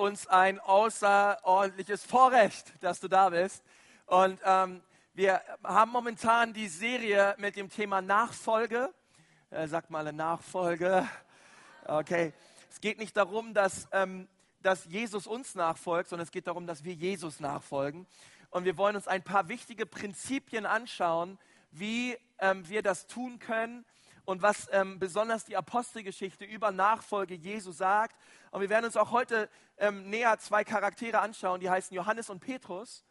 uns ein außerordentliches Vorrecht, dass du da bist. Und ähm, wir haben momentan die Serie mit dem Thema Nachfolge. Äh, sagt mal eine Nachfolge. Okay. Es geht nicht darum, dass, ähm, dass Jesus uns nachfolgt, sondern es geht darum, dass wir Jesus nachfolgen. Und wir wollen uns ein paar wichtige Prinzipien anschauen, wie ähm, wir das tun können und was ähm, besonders die Apostelgeschichte über Nachfolge Jesu sagt. Und wir werden uns auch heute ähm, näher zwei Charaktere anschauen, die heißen Johannes und Petrus,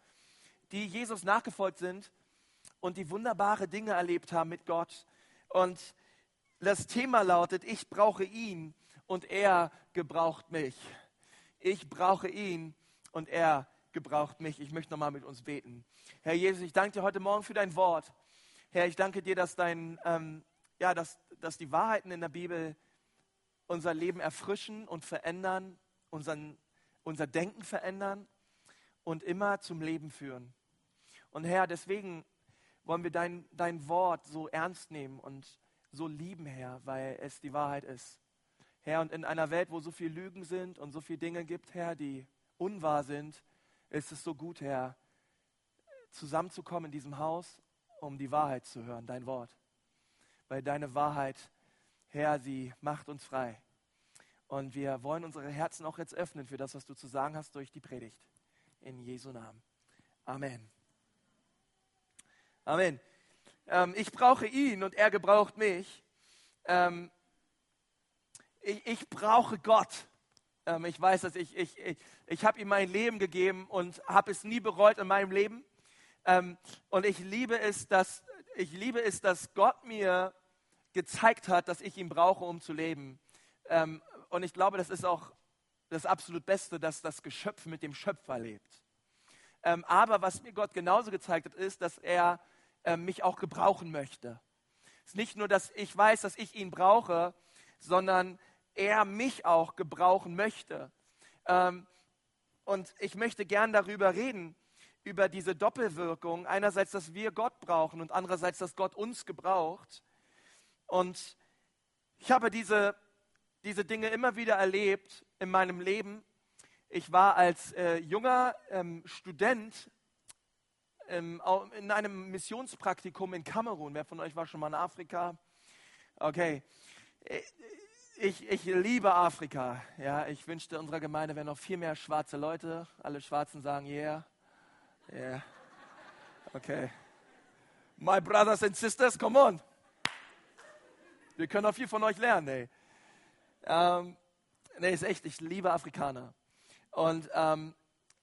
die Jesus nachgefolgt sind und die wunderbare Dinge erlebt haben mit Gott. Und das Thema lautet, ich brauche ihn und er gebraucht mich. Ich brauche ihn und er gebraucht mich. Ich möchte nochmal mit uns beten. Herr Jesus, ich danke dir heute Morgen für dein Wort. Herr, ich danke dir, dass, dein, ähm, ja, dass, dass die Wahrheiten in der Bibel unser Leben erfrischen und verändern, unseren, unser Denken verändern und immer zum Leben führen. Und Herr, deswegen wollen wir dein, dein Wort so ernst nehmen und so lieben, Herr, weil es die Wahrheit ist. Herr, und in einer Welt, wo so viele Lügen sind und so viele Dinge gibt, Herr, die unwahr sind, ist es so gut, Herr, zusammenzukommen in diesem Haus, um die Wahrheit zu hören, dein Wort. Weil deine Wahrheit, Herr, sie macht uns frei. Und wir wollen unsere Herzen auch jetzt öffnen für das, was du zu sagen hast durch die Predigt. In Jesu Namen. Amen. Amen. Ähm, ich brauche ihn und er gebraucht mich. Ähm, ich, ich, brauche Gott. Ähm, ich weiß, dass ich, ich, ich, ich habe ihm mein Leben gegeben und habe es nie bereut in meinem Leben. Ähm, und ich liebe, es, dass, ich liebe es, dass Gott mir gezeigt hat, dass ich ihn brauche, um zu leben. Ähm, und ich glaube, das ist auch das absolut Beste, dass das Geschöpf mit dem Schöpfer lebt. Ähm, aber was mir Gott genauso gezeigt hat, ist, dass er äh, mich auch gebrauchen möchte. Es ist nicht nur, dass ich weiß, dass ich ihn brauche, sondern er mich auch gebrauchen möchte. Ähm, und ich möchte gern darüber reden, über diese Doppelwirkung. Einerseits, dass wir Gott brauchen und andererseits, dass Gott uns gebraucht. Und ich habe diese, diese Dinge immer wieder erlebt in meinem Leben. Ich war als äh, junger ähm, Student ähm, in einem Missionspraktikum in Kamerun. Wer von euch war schon mal in Afrika? Okay. Äh, ich, ich liebe Afrika. Ja, ich wünschte, unserer Gemeinde wären noch viel mehr schwarze Leute. Alle Schwarzen sagen, yeah. Yeah. Okay. My brothers and sisters, come on. Wir können auch viel von euch lernen, ey. Ähm, nee, ist echt, ich liebe Afrikaner. Und ähm,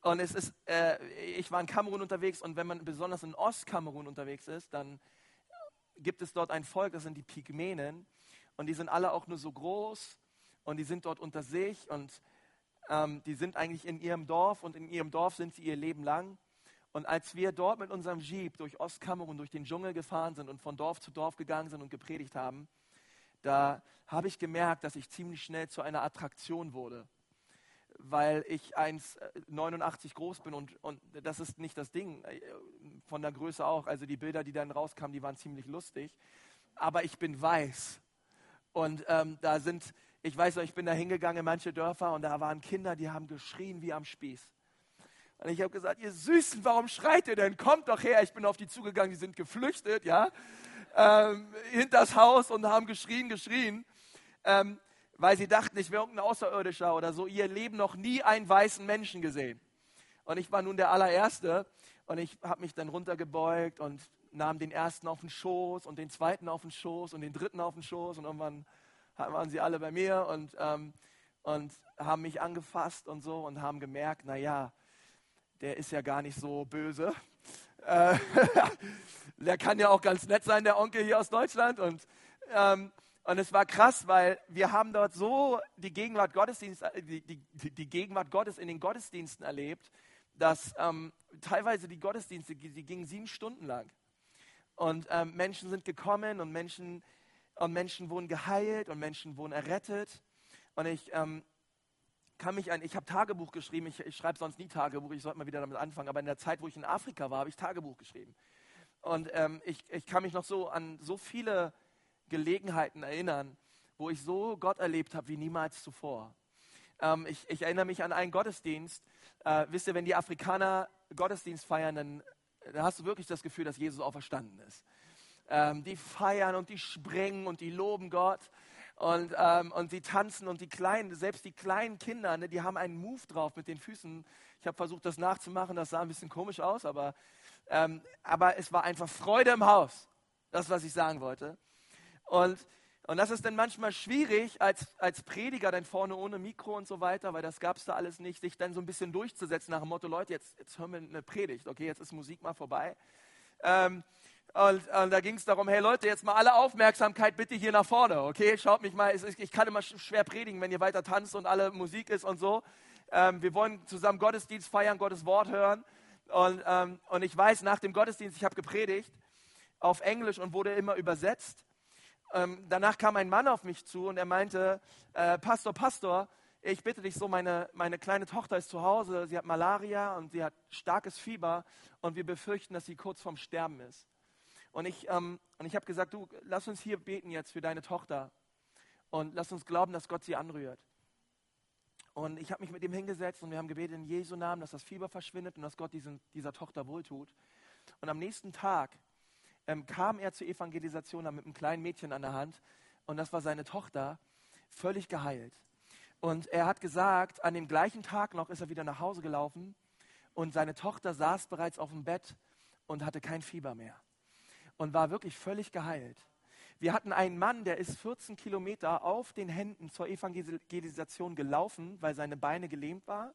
und es ist, äh, ich war in Kamerun unterwegs und wenn man besonders in Ostkamerun unterwegs ist, dann gibt es dort ein Volk, das sind die Pygmänen. Und die sind alle auch nur so groß und die sind dort unter sich und ähm, die sind eigentlich in ihrem Dorf und in ihrem Dorf sind sie ihr Leben lang. Und als wir dort mit unserem Jeep durch Ostkamerun, durch den Dschungel gefahren sind und von Dorf zu Dorf gegangen sind und gepredigt haben, da habe ich gemerkt, dass ich ziemlich schnell zu einer Attraktion wurde weil ich 1,89 groß bin und, und das ist nicht das Ding, äh, von der Größe auch. Also die Bilder, die dann rauskamen, die waren ziemlich lustig. Aber ich bin weiß. Und ähm, da sind, ich weiß noch, ich bin da hingegangen in manche Dörfer und da waren Kinder, die haben geschrien wie am Spieß. Und ich habe gesagt, ihr Süßen, warum schreit ihr denn? Kommt doch her. Ich bin auf die zugegangen, die sind geflüchtet, ja, ähm, hinters Haus und haben geschrien, geschrien. Ähm, weil sie dachten, ich wäre irgendein Außerirdischer oder so, ihr Leben noch nie einen weißen Menschen gesehen. Und ich war nun der allererste und ich habe mich dann runtergebeugt und nahm den ersten auf den Schoß und den zweiten auf den Schoß und den dritten auf den Schoß und irgendwann waren sie alle bei mir und, ähm, und haben mich angefasst und so und haben gemerkt, naja, der ist ja gar nicht so böse. Äh, der kann ja auch ganz nett sein, der Onkel hier aus Deutschland. Und ähm, und es war krass, weil wir haben dort so die Gegenwart, Gottesdienst, äh, die, die, die Gegenwart Gottes in den Gottesdiensten erlebt, dass ähm, teilweise die Gottesdienste, die gingen sieben Stunden lang. Und ähm, Menschen sind gekommen und Menschen, und Menschen wurden geheilt und Menschen wurden errettet. Und ich ähm, kann mich an, ich habe Tagebuch geschrieben, ich, ich schreibe sonst nie Tagebuch, ich sollte mal wieder damit anfangen, aber in der Zeit, wo ich in Afrika war, habe ich Tagebuch geschrieben. Und ähm, ich, ich kann mich noch so an so viele Gelegenheiten erinnern, wo ich so Gott erlebt habe wie niemals zuvor. Ähm, ich, ich, erinnere mich an einen Gottesdienst. Äh, wisst ihr, wenn die Afrikaner Gottesdienst feiern, dann, dann, hast du wirklich das Gefühl, dass Jesus auferstanden ist. Ähm, die feiern und die springen und die loben Gott. Und, ähm, und sie tanzen und die kleinen, selbst die kleinen Kinder, ne, die haben einen Move drauf mit den Füßen. Ich habe versucht, das nachzumachen, das sah ein bisschen komisch aus, aber, ähm, aber es war einfach Freude im Haus. Das, was ich sagen wollte. Und, und das ist dann manchmal schwierig, als, als Prediger dann vorne ohne Mikro und so weiter, weil das gab es da alles nicht, sich dann so ein bisschen durchzusetzen nach dem Motto, Leute, jetzt, jetzt hören wir eine Predigt, okay, jetzt ist Musik mal vorbei. Ähm, und, und, da ging es darum, hey Leute, jetzt mal alle Aufmerksamkeit bitte hier nach vorne, okay? Schaut mich mal, ich kann immer schwer predigen, wenn ihr weiter tanzt und alle Musik ist und so. Ähm, wir wollen zusammen Gottesdienst feiern, Gottes Wort hören. Und, ähm, und ich weiß, nach dem Gottesdienst, ich habe gepredigt auf Englisch und wurde immer übersetzt. Ähm, danach kam ein Mann auf mich zu und er meinte, äh, Pastor, Pastor, ich bitte dich so, meine, meine kleine Tochter ist zu Hause, sie hat Malaria und sie hat starkes Fieber und wir befürchten, dass sie kurz vorm Sterben ist. Und ich, ähm, ich habe gesagt, du, lass uns hier beten jetzt für deine Tochter und lass uns glauben, dass Gott sie anrührt. Und ich habe mich mit ihm hingesetzt und wir haben gebetet in Jesu Namen, dass das Fieber verschwindet und dass Gott diesen, dieser Tochter wohltut. Und am nächsten Tag ähm, kam er zur Evangelisation mit einem kleinen Mädchen an der Hand und das war seine Tochter, völlig geheilt. Und er hat gesagt, an dem gleichen Tag noch ist er wieder nach Hause gelaufen und seine Tochter saß bereits auf dem Bett und hatte kein Fieber mehr und war wirklich völlig geheilt. Wir hatten einen Mann, der ist 14 Kilometer auf den Händen zur Evangelisation gelaufen, weil seine Beine gelähmt waren.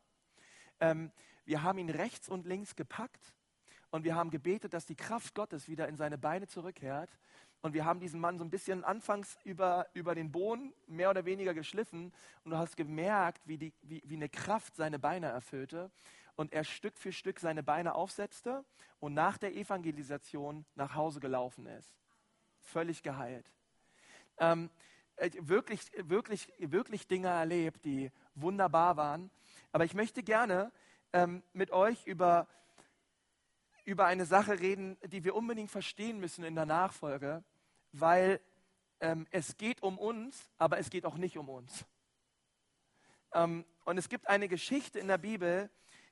Ähm, wir haben ihn rechts und links gepackt und wir haben gebetet, dass die Kraft Gottes wieder in seine Beine zurückkehrt. Und wir haben diesen Mann so ein bisschen anfangs über, über den Boden mehr oder weniger geschliffen. Und du hast gemerkt, wie, die, wie, wie eine Kraft seine Beine erfüllte. Und er Stück für Stück seine Beine aufsetzte und nach der Evangelisation nach Hause gelaufen ist. Völlig geheilt. Ähm, äh, wirklich, wirklich, wirklich Dinge erlebt, die wunderbar waren. Aber ich möchte gerne ähm, mit euch über über eine Sache reden, die wir unbedingt verstehen müssen in der Nachfolge, weil ähm, es geht um uns, aber es geht auch nicht um uns. Ähm, und es gibt eine Geschichte in der Bibel,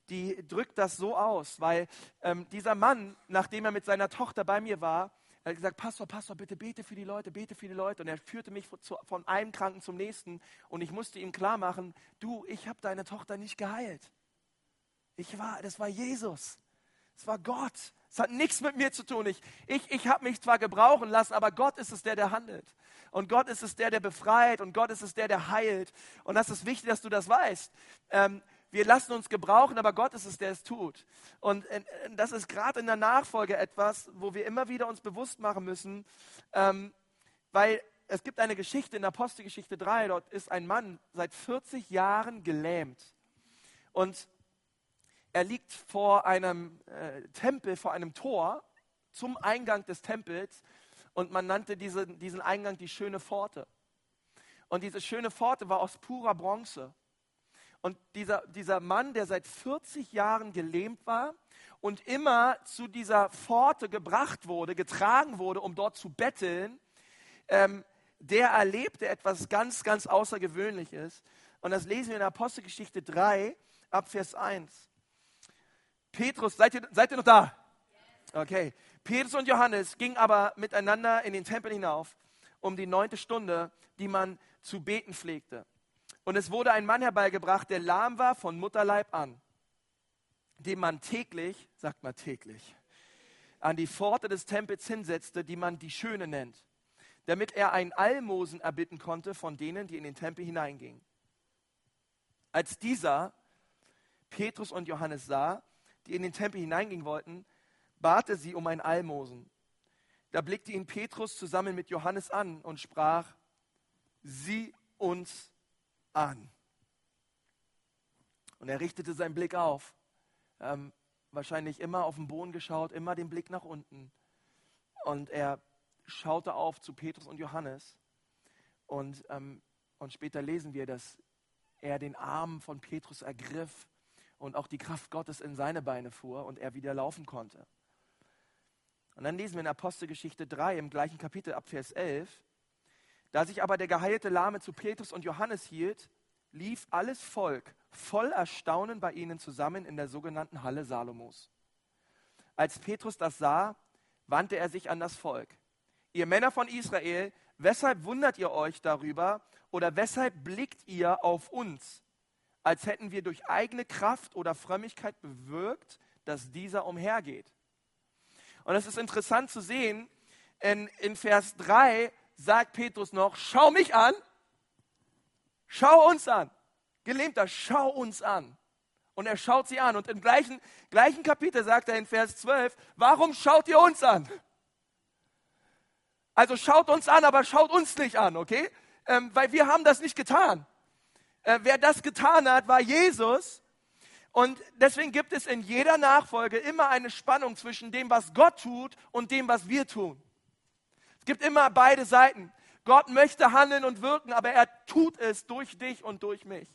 die drückt das so aus, weil ähm, dieser Mann, nachdem er mit seiner Tochter bei mir war, er hat gesagt, Pastor, Pastor, bitte bete für die Leute, bete für die Leute. Und er führte mich von einem Kranken zum nächsten und ich musste ihm klar machen, du, ich habe deine Tochter nicht geheilt. Ich war, das war Jesus. Es war Gott. Es hat nichts mit mir zu tun. Ich, ich, ich habe mich zwar gebrauchen lassen, aber Gott ist es der, der handelt. Und Gott ist es der, der befreit. Und Gott ist es der, der heilt. Und das ist wichtig, dass du das weißt. Ähm, wir lassen uns gebrauchen, aber Gott ist es, der es tut. Und äh, das ist gerade in der Nachfolge etwas, wo wir immer wieder uns bewusst machen müssen, ähm, weil es gibt eine Geschichte in Apostelgeschichte 3, dort ist ein Mann seit 40 Jahren gelähmt. Und er liegt vor einem äh, Tempel, vor einem Tor zum Eingang des Tempels und man nannte diese, diesen Eingang die schöne Pforte. Und diese schöne Pforte war aus purer Bronze. Und dieser, dieser Mann, der seit 40 Jahren gelähmt war und immer zu dieser Pforte gebracht wurde, getragen wurde, um dort zu betteln, ähm, der erlebte etwas ganz, ganz Außergewöhnliches. Und das lesen wir in Apostelgeschichte 3 ab Vers 1. Petrus, seid ihr, seid ihr noch da? Okay. Petrus und Johannes gingen aber miteinander in den Tempel hinauf, um die neunte Stunde, die man zu beten pflegte. Und es wurde ein Mann herbeigebracht, der lahm war von Mutterleib an, dem man täglich, sagt man täglich, an die Pforte des Tempels hinsetzte, die man die Schöne nennt, damit er ein Almosen erbitten konnte von denen, die in den Tempel hineingingen. Als dieser Petrus und Johannes sah, die in den Tempel hineingehen wollten, bat er sie um ein Almosen. Da blickte ihn Petrus zusammen mit Johannes an und sprach, sieh uns an. Und er richtete seinen Blick auf, ähm, wahrscheinlich immer auf den Boden geschaut, immer den Blick nach unten. Und er schaute auf zu Petrus und Johannes. Und, ähm, und später lesen wir, dass er den Arm von Petrus ergriff und auch die Kraft Gottes in seine Beine fuhr und er wieder laufen konnte. Und dann lesen wir in Apostelgeschichte 3 im gleichen Kapitel ab Vers 11, da sich aber der geheilte Lahme zu Petrus und Johannes hielt, lief alles Volk voll Erstaunen bei ihnen zusammen in der sogenannten Halle Salomos. Als Petrus das sah, wandte er sich an das Volk. Ihr Männer von Israel, weshalb wundert ihr euch darüber oder weshalb blickt ihr auf uns, als hätten wir durch eigene Kraft oder Frömmigkeit bewirkt, dass dieser umhergeht? Und es ist interessant zu sehen, in, in Vers 3 sagt Petrus noch, schau mich an, schau uns an. Gelähmter, schau uns an. Und er schaut sie an. Und im gleichen, gleichen Kapitel sagt er in Vers 12, warum schaut ihr uns an? Also schaut uns an, aber schaut uns nicht an, okay? Ähm, weil wir haben das nicht getan. Äh, wer das getan hat, war Jesus. Und deswegen gibt es in jeder Nachfolge immer eine Spannung zwischen dem, was Gott tut und dem, was wir tun. Es gibt immer beide Seiten. Gott möchte handeln und wirken, aber er tut es durch dich und durch mich.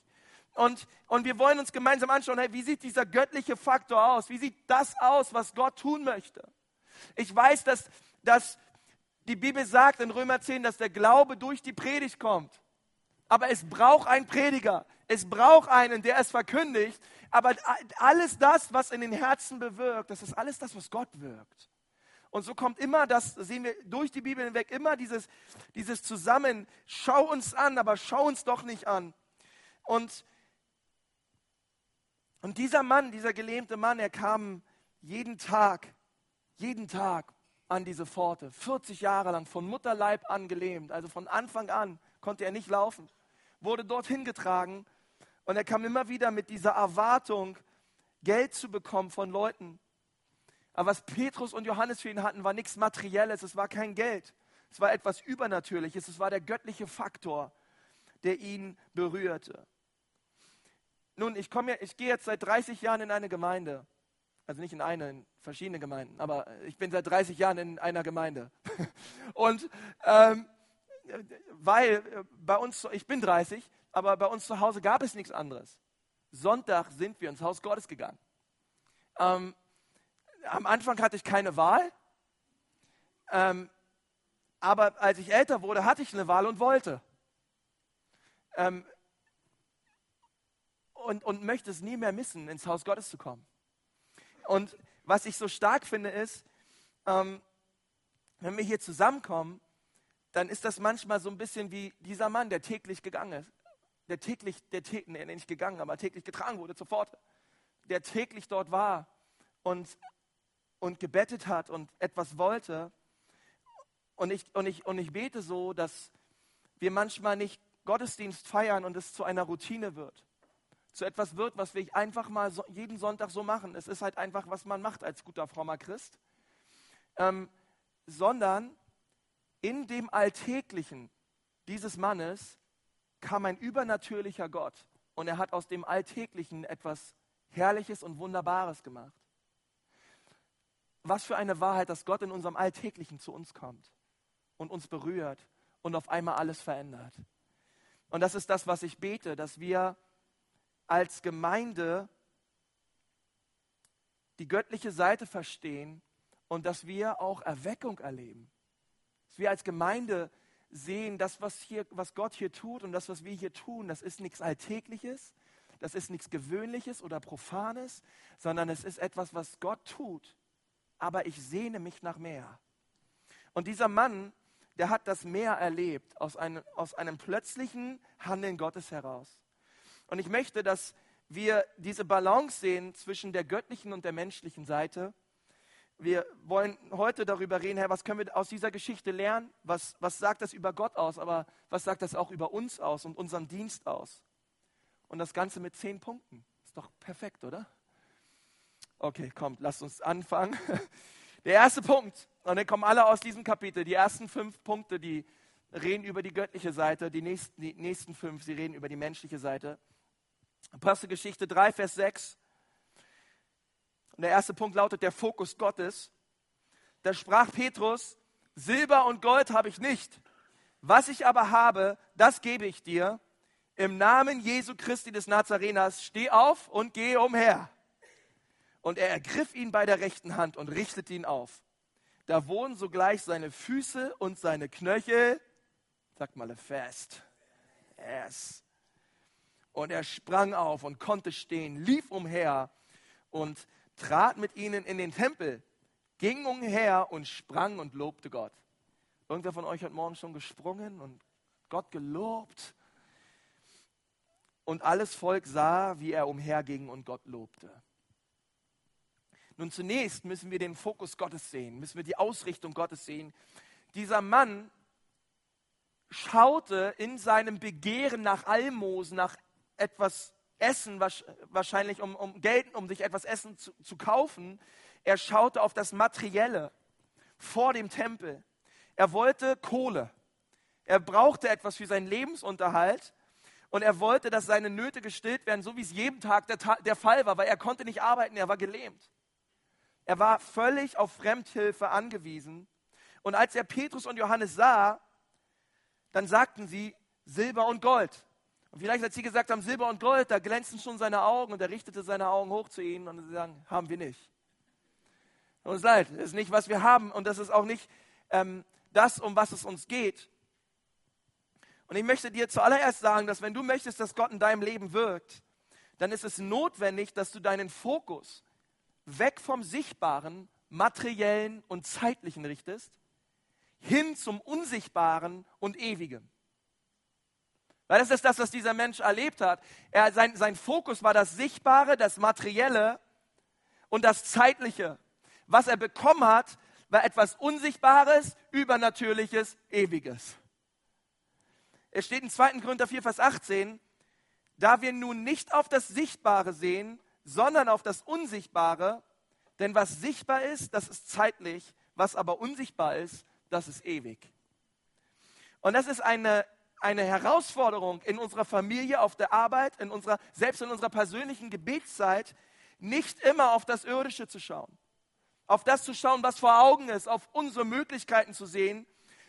Und, und wir wollen uns gemeinsam anschauen, hey, wie sieht dieser göttliche Faktor aus? Wie sieht das aus, was Gott tun möchte? Ich weiß, dass, dass die Bibel sagt in Römer 10, dass der Glaube durch die Predigt kommt. Aber es braucht einen Prediger. Es braucht einen, der es verkündigt. Aber alles das, was in den Herzen bewirkt, das ist alles das, was Gott wirkt. Und so kommt immer das, sehen wir durch die Bibel hinweg, immer dieses, dieses Zusammen, schau uns an, aber schau uns doch nicht an. Und, und dieser Mann, dieser gelähmte Mann, er kam jeden Tag, jeden Tag an diese Pforte, 40 Jahre lang, von Mutterleib an gelähmt, also von Anfang an konnte er nicht laufen, wurde dorthin getragen. Und er kam immer wieder mit dieser Erwartung, Geld zu bekommen von Leuten, aber was Petrus und Johannes für ihn hatten, war nichts Materielles, es war kein Geld. Es war etwas Übernatürliches, es war der göttliche Faktor, der ihn berührte. Nun, ich, komme, ich gehe jetzt seit 30 Jahren in eine Gemeinde. Also nicht in eine, in verschiedene Gemeinden, aber ich bin seit 30 Jahren in einer Gemeinde. Und ähm, weil äh, bei uns, ich bin 30, aber bei uns zu Hause gab es nichts anderes. Sonntag sind wir ins Haus Gottes gegangen. Ähm, am Anfang hatte ich keine Wahl, ähm, aber als ich älter wurde, hatte ich eine Wahl und wollte. Ähm, und, und möchte es nie mehr missen, ins Haus Gottes zu kommen. Und was ich so stark finde, ist, ähm, wenn wir hier zusammenkommen, dann ist das manchmal so ein bisschen wie dieser Mann, der täglich gegangen ist. Der täglich, der täglich, nee, nicht gegangen, aber täglich getragen wurde sofort. Der täglich dort war und und gebettet hat und etwas wollte. Und ich, und, ich, und ich bete so, dass wir manchmal nicht Gottesdienst feiern und es zu einer Routine wird. Zu etwas wird, was wir einfach mal so, jeden Sonntag so machen. Es ist halt einfach, was man macht als guter frommer Christ. Ähm, sondern in dem Alltäglichen dieses Mannes kam ein übernatürlicher Gott und er hat aus dem Alltäglichen etwas Herrliches und Wunderbares gemacht was für eine Wahrheit, dass Gott in unserem Alltäglichen zu uns kommt und uns berührt und auf einmal alles verändert. Und das ist das, was ich bete, dass wir als Gemeinde die göttliche Seite verstehen und dass wir auch Erweckung erleben. Dass wir als Gemeinde sehen, das, was, hier, was Gott hier tut und das, was wir hier tun, das ist nichts Alltägliches, das ist nichts Gewöhnliches oder Profanes, sondern es ist etwas, was Gott tut aber ich sehne mich nach mehr. Und dieser Mann, der hat das Meer erlebt aus einem, aus einem plötzlichen Handeln Gottes heraus. Und ich möchte, dass wir diese Balance sehen zwischen der göttlichen und der menschlichen Seite. Wir wollen heute darüber reden, Herr, was können wir aus dieser Geschichte lernen? Was, was sagt das über Gott aus? Aber was sagt das auch über uns aus und unseren Dienst aus? Und das Ganze mit zehn Punkten. Ist doch perfekt, oder? Okay, kommt, lasst uns anfangen. Der erste Punkt, und dann kommen alle aus diesem Kapitel. Die ersten fünf Punkte, die reden über die göttliche Seite. Die nächsten, die nächsten fünf, sie reden über die menschliche Seite. Apostelgeschichte 3, Vers 6. Und der erste Punkt lautet der Fokus Gottes. Da sprach Petrus, Silber und Gold habe ich nicht. Was ich aber habe, das gebe ich dir. Im Namen Jesu Christi des Nazareners, steh auf und geh umher. Und er ergriff ihn bei der rechten Hand und richtete ihn auf. Da wurden sogleich seine Füße und seine Knöchel, sag mal fest, yes. Und er sprang auf und konnte stehen, lief umher und trat mit ihnen in den Tempel, ging umher und sprang und lobte Gott. Irgendwer von euch hat morgen schon gesprungen und Gott gelobt? Und alles Volk sah, wie er umherging und Gott lobte. Nun zunächst müssen wir den Fokus Gottes sehen, müssen wir die Ausrichtung Gottes sehen. Dieser Mann schaute in seinem Begehren nach Almosen, nach etwas Essen, wahrscheinlich um, um Geld, um sich etwas Essen zu, zu kaufen. Er schaute auf das Materielle vor dem Tempel. Er wollte Kohle. Er brauchte etwas für seinen Lebensunterhalt und er wollte, dass seine Nöte gestillt werden, so wie es jeden Tag der, der Fall war, weil er konnte nicht arbeiten, er war gelähmt. Er war völlig auf Fremdhilfe angewiesen. Und als er Petrus und Johannes sah, dann sagten sie Silber und Gold. Und vielleicht, als sie gesagt haben Silber und Gold, da glänzten schon seine Augen und er richtete seine Augen hoch zu ihnen und sie sagen, haben wir nicht. Uns leid, das ist nicht, was wir haben und das ist auch nicht ähm, das, um was es uns geht. Und ich möchte dir zuallererst sagen, dass wenn du möchtest, dass Gott in deinem Leben wirkt, dann ist es notwendig, dass du deinen Fokus weg vom Sichtbaren, Materiellen und Zeitlichen richtest, hin zum Unsichtbaren und Ewigen. Weil das ist das, was dieser Mensch erlebt hat. Er, sein, sein Fokus war das Sichtbare, das Materielle und das Zeitliche. Was er bekommen hat, war etwas Unsichtbares, Übernatürliches, Ewiges. Es steht in 2. Korinther 4, Vers 18, da wir nun nicht auf das Sichtbare sehen, sondern auf das Unsichtbare, denn was sichtbar ist, das ist zeitlich, was aber unsichtbar ist, das ist ewig. Und das ist eine, eine Herausforderung in unserer Familie, auf der Arbeit, in unserer, selbst in unserer persönlichen Gebetszeit, nicht immer auf das Irdische zu schauen, auf das zu schauen, was vor Augen ist, auf unsere Möglichkeiten zu sehen,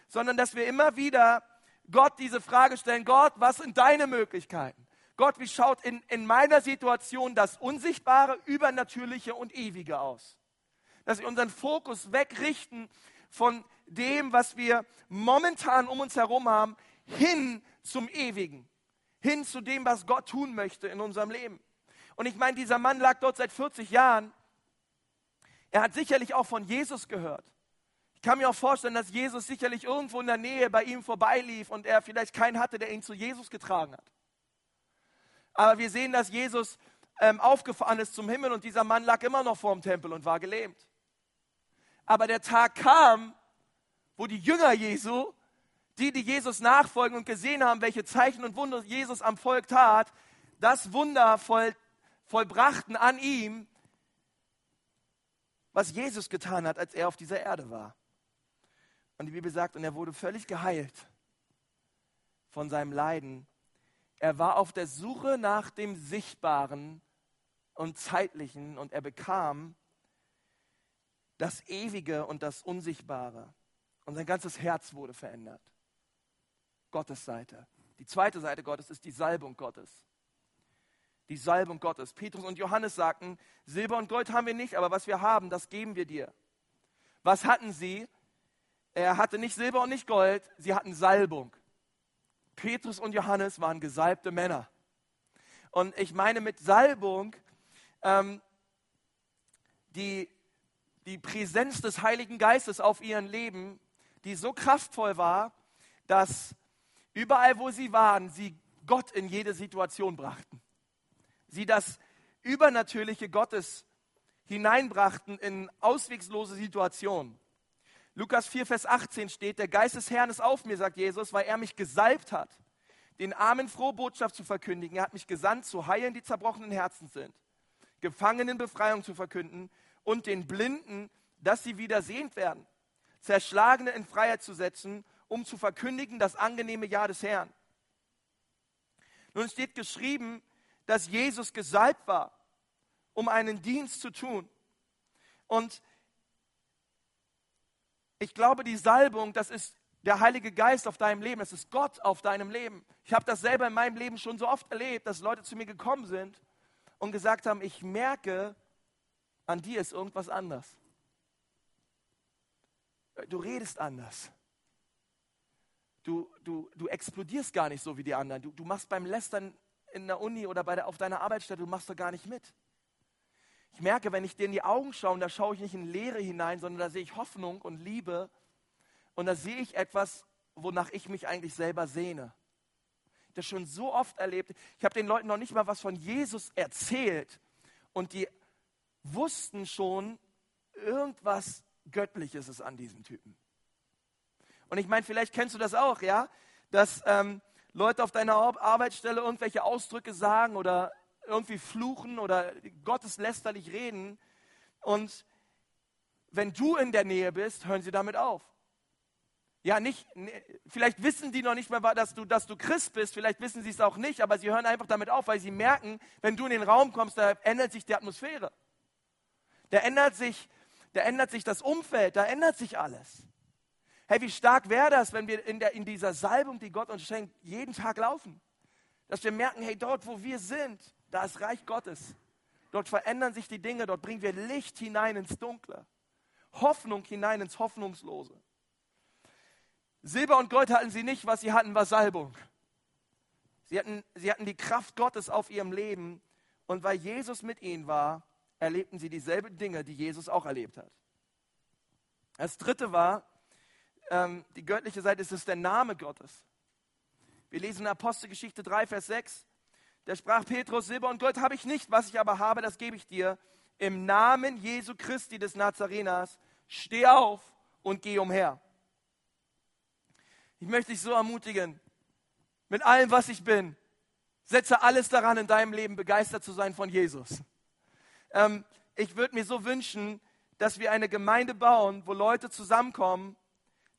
sondern dass wir immer wieder Gott diese Frage stellen, Gott, was sind deine Möglichkeiten? Gott, wie schaut in, in meiner Situation das Unsichtbare, Übernatürliche und Ewige aus? Dass wir unseren Fokus wegrichten von dem, was wir momentan um uns herum haben, hin zum Ewigen, hin zu dem, was Gott tun möchte in unserem Leben. Und ich meine, dieser Mann lag dort seit 40 Jahren. Er hat sicherlich auch von Jesus gehört kann mir auch vorstellen, dass Jesus sicherlich irgendwo in der Nähe bei ihm vorbeilief und er vielleicht keinen hatte, der ihn zu Jesus getragen hat. Aber wir sehen, dass Jesus ähm, aufgefahren ist zum Himmel und dieser Mann lag immer noch vor dem Tempel und war gelähmt. Aber der Tag kam, wo die Jünger Jesu, die, die Jesus nachfolgen und gesehen haben, welche Zeichen und Wunder Jesus am Volk tat, das Wunder voll, vollbrachten an ihm, was Jesus getan hat, als er auf dieser Erde war. Und die Bibel sagt, und er wurde völlig geheilt von seinem Leiden. Er war auf der Suche nach dem Sichtbaren und Zeitlichen und er bekam das Ewige und das Unsichtbare. Und sein ganzes Herz wurde verändert. Gottes Seite. Die zweite Seite Gottes ist die Salbung Gottes. Die Salbung Gottes. Petrus und Johannes sagten, Silber und Gold haben wir nicht, aber was wir haben, das geben wir dir. Was hatten sie? Er hatte nicht Silber und nicht Gold, sie hatten Salbung. Petrus und Johannes waren gesalbte Männer. Und ich meine mit Salbung ähm, die, die Präsenz des Heiligen Geistes auf ihren Leben, die so kraftvoll war, dass überall, wo sie waren, sie Gott in jede Situation brachten. Sie das Übernatürliche Gottes hineinbrachten in auswegslose Situationen. Lukas 4, Vers 18 steht, der Geist des Herrn ist auf mir, sagt Jesus, weil er mich gesalbt hat, den Armen frohe Botschaft zu verkündigen. Er hat mich gesandt, zu heilen, die zerbrochenen Herzen sind, Gefangenen Befreiung zu verkünden und den Blinden, dass sie wieder sehend werden, Zerschlagene in Freiheit zu setzen, um zu verkündigen das angenehme Jahr des Herrn. Nun steht geschrieben, dass Jesus gesalbt war, um einen Dienst zu tun. Und ich glaube, die Salbung, das ist der Heilige Geist auf deinem Leben, das ist Gott auf deinem Leben. Ich habe das selber in meinem Leben schon so oft erlebt, dass Leute zu mir gekommen sind und gesagt haben, ich merke, an dir ist irgendwas anders. Du redest anders. Du, du, du explodierst gar nicht so wie die anderen. Du, du machst beim Lästern in der Uni oder bei der, auf deiner Arbeitsstelle, du machst da gar nicht mit. Ich merke, wenn ich dir in die Augen schaue, da schaue ich nicht in Leere hinein, sondern da sehe ich Hoffnung und Liebe. Und da sehe ich etwas, wonach ich mich eigentlich selber sehne. Das schon so oft erlebt. Ich habe den Leuten noch nicht mal was von Jesus erzählt. Und die wussten schon, irgendwas Göttliches ist an diesem Typen. Und ich meine, vielleicht kennst du das auch, ja? Dass ähm, Leute auf deiner Arbeitsstelle irgendwelche Ausdrücke sagen oder irgendwie fluchen oder gotteslästerlich reden. Und wenn du in der Nähe bist, hören sie damit auf. Ja, nicht, vielleicht wissen die noch nicht mehr, dass du, dass du Christ bist, vielleicht wissen sie es auch nicht, aber sie hören einfach damit auf, weil sie merken, wenn du in den Raum kommst, da ändert sich die Atmosphäre. Da ändert sich, da ändert sich das Umfeld, da ändert sich alles. Hey, wie stark wäre das, wenn wir in, der, in dieser Salbung, die Gott uns schenkt, jeden Tag laufen? Dass wir merken, hey, dort, wo wir sind, da ist Reich Gottes. Dort verändern sich die Dinge, dort bringen wir Licht hinein ins Dunkle, Hoffnung hinein ins Hoffnungslose. Silber und Gold hatten sie nicht, was sie hatten, war Salbung. Sie hatten, sie hatten die Kraft Gottes auf ihrem Leben und weil Jesus mit ihnen war, erlebten sie dieselben Dinge, die Jesus auch erlebt hat. Das dritte war, ähm, die göttliche Seite ist es der Name Gottes. Wir lesen in Apostelgeschichte 3, Vers 6. Da sprach Petrus, Silber und Gold habe ich nicht, was ich aber habe, das gebe ich dir. Im Namen Jesu Christi des Nazareners, steh auf und geh umher. Ich möchte dich so ermutigen, mit allem, was ich bin, setze alles daran, in deinem Leben begeistert zu sein von Jesus. Ähm, ich würde mir so wünschen, dass wir eine Gemeinde bauen, wo Leute zusammenkommen,